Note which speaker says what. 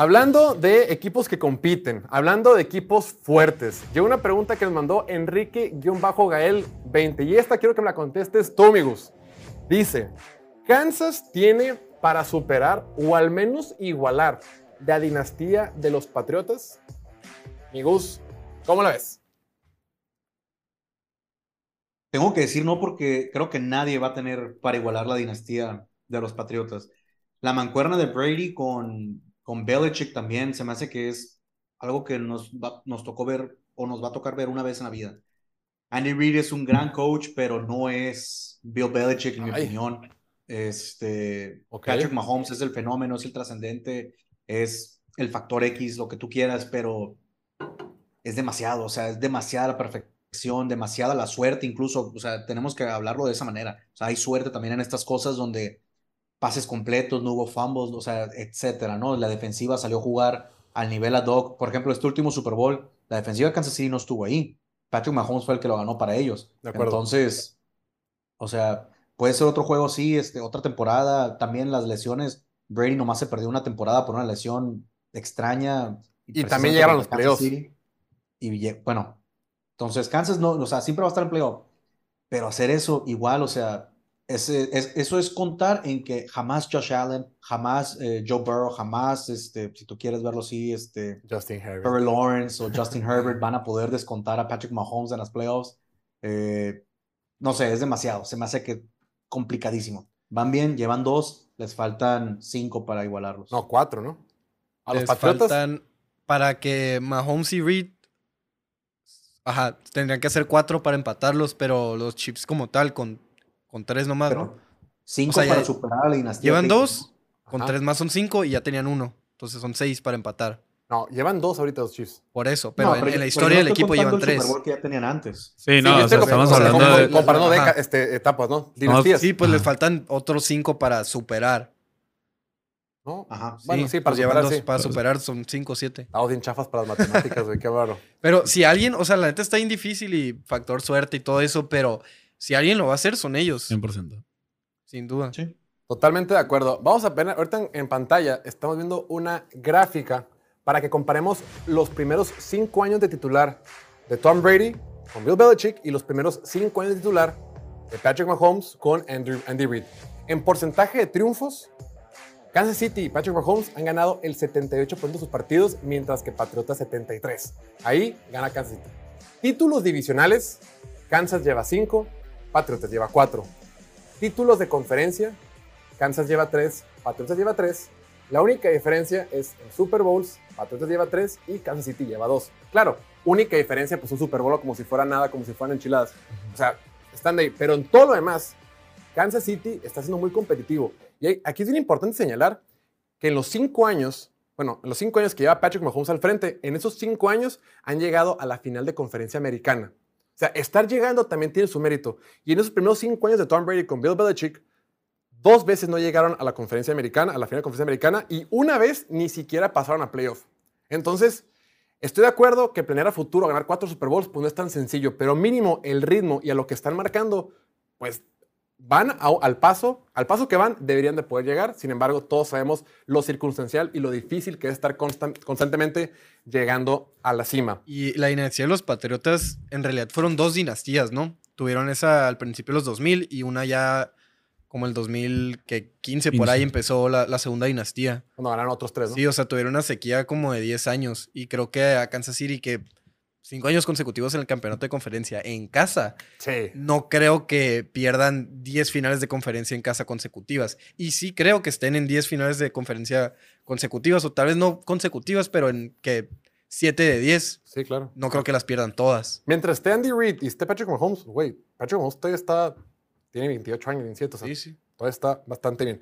Speaker 1: Hablando de equipos que compiten, hablando de equipos fuertes, llegó una pregunta que nos mandó Enrique-Gael20 y esta quiero que me la contestes tú, amigos. Dice, Kansas tiene para superar o al menos igualar la dinastía de los Patriotas. Amigos, ¿cómo la ves?
Speaker 2: Tengo que decir no porque creo que nadie va a tener para igualar la dinastía de los Patriotas. La mancuerna de Brady con, con Belichick también se me hace que es algo que nos, nos tocó ver o nos va a tocar ver una vez en la vida. Andy Reid es un gran coach, pero no es Bill Belichick, en mi opinión. Este, Patrick Mahomes es el fenómeno, es el trascendente, es el factor X, lo que tú quieras, pero es demasiado, o sea, es demasiada la perfección, demasiada la suerte, incluso, o sea, tenemos que hablarlo de esa manera. O sea, hay suerte también en estas cosas donde pases completos, no hubo fumbles, o sea, etcétera, ¿no? La defensiva salió a jugar al nivel ad hoc. Por ejemplo, este último Super Bowl, la defensiva de Kansas City no estuvo ahí. Patrick Mahomes fue el que lo ganó para ellos. De acuerdo. Entonces, o sea, puede ser otro juego, sí, este, otra temporada. También las lesiones. Brady nomás se perdió una temporada por una lesión extraña.
Speaker 1: Y, también llegaron los playoffs.
Speaker 2: Y bueno, entonces Kansas no, o sea, siempre va a estar en playoff. Pero hacer eso igual, o sea, eso es contar en que jamás Josh Allen, jamás eh, Joe Burrow, jamás, este, si tú quieres verlo así, este,
Speaker 1: Justin Herbert.
Speaker 2: Trevor Lawrence o Justin Herbert van a poder descontar a Patrick Mahomes en las playoffs. Eh, no sé, es demasiado. Se me hace que complicadísimo. Van bien, llevan dos, les faltan cinco para igualarlos.
Speaker 1: No, cuatro, ¿no?
Speaker 3: A los les faltan para que Mahomes y Reed Ajá, tendrían que hacer cuatro para empatarlos, pero los chips como tal, con con tres nomás, ¿no?
Speaker 2: Cinco para superar a la dinastía.
Speaker 3: Llevan dos, con tres más son cinco y ya tenían uno. Entonces son seis para empatar.
Speaker 1: No, llevan dos ahorita los Chiefs.
Speaker 3: Por eso, pero, en, la historia del equipo llevan el tres.
Speaker 2: que ya tenían antes.
Speaker 4: Sí, no, estamos hablando de...
Speaker 1: Comparando este, etapas, ¿no?
Speaker 3: Dinastías. sí, pues les faltan otros cinco para superar.
Speaker 1: ¿No?
Speaker 3: Ajá. bueno, sí, para, superar, dos, para superar son cinco o siete.
Speaker 1: Estamos bien chafas para las matemáticas, güey, qué raro.
Speaker 3: Pero si alguien, o sea, la neta está bien difícil y factor suerte y todo eso, pero si alguien lo va a hacer, son ellos.
Speaker 4: 100%.
Speaker 3: Sin duda.
Speaker 1: Sí. Totalmente de acuerdo. Vamos a ver, ahorita en, pantalla estamos viendo una gráfica para que comparemos los primeros cinco años de titular de Tom Brady con Bill Belichick y los primeros cinco años de titular de Patrick Mahomes con Andy Reid. En porcentaje de triunfos, Kansas City y Patrick Mahomes han ganado el 78% de sus partidos, mientras que Patriotas 73%. Ahí gana Kansas City. Títulos divisionales, Kansas lleva 5, Patriotas lleva 4. Títulos de conferencia, Kansas lleva 3, Patriotas lleva 3. La única diferencia es en Super Bowls, Patriotas lleva 3 y Kansas City lleva 2. Claro, única diferencia, pues un Super Bowl como si fuera nada, como si fueran enchiladas. O sea, están ahí. Pero en todo lo demás, Kansas City está siendo muy competitivo. Y aquí es bien importante señalar que en los 5 años, bueno, en los 5 años que lleva Patrick Mahomes al frente, en esos 5 años han llegado a la final de conferencia americana. Sea, estar llegando también tiene su mérito. Y en esos primeros cinco años de Tom Brady con Bill Belichick, dos veces no llegaron a la conferencia americana, a la final de conferencia americana, y una vez ni siquiera pasaron a playoff. Entonces, estoy de acuerdo que planear a futuro ganar cuatro Super Bowls pues no es tan sencillo, pero mínimo el ritmo y a lo que están marcando, pues van al paso, al paso que van, deberían de poder llegar. Sin embargo, todos sabemos lo circunstancial y lo difícil que es estar constantemente llegando a la cima.
Speaker 3: Y la dinastía de los Patriotas, en realidad fueron dos dinastías, ¿no? Tuvieron esa al principio de los 2000 y una ya como el 2015, por ahí empezó la, segunda dinastía.
Speaker 1: Cuando ganaron otros tres, ¿no?
Speaker 3: Sí, o sea, tuvieron una sequía como de 10 años. Y creo que a Kansas City, que cinco años consecutivos en el campeonato de conferencia en casa.
Speaker 1: Sí.
Speaker 3: No creo que pierdan 10 finales de conferencia en casa consecutivas. Y sí creo que estén en 10 finales de conferencia consecutivas, o tal vez no consecutivas, pero en que 7 de 10.
Speaker 1: Sí, claro.
Speaker 3: No creo que las pierdan todas.
Speaker 1: Mientras esté Andy Reid y esté Patrick Mahomes, güey, Patrick Mahomes todavía está, tiene 28 años, 27, o sea,
Speaker 3: sí, sí.
Speaker 1: todavía está bastante bien.